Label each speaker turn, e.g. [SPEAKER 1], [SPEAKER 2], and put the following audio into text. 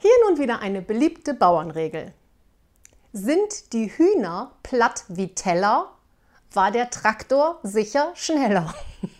[SPEAKER 1] Hier nun wieder eine beliebte Bauernregel. Sind die Hühner platt wie Teller, war der Traktor sicher schneller.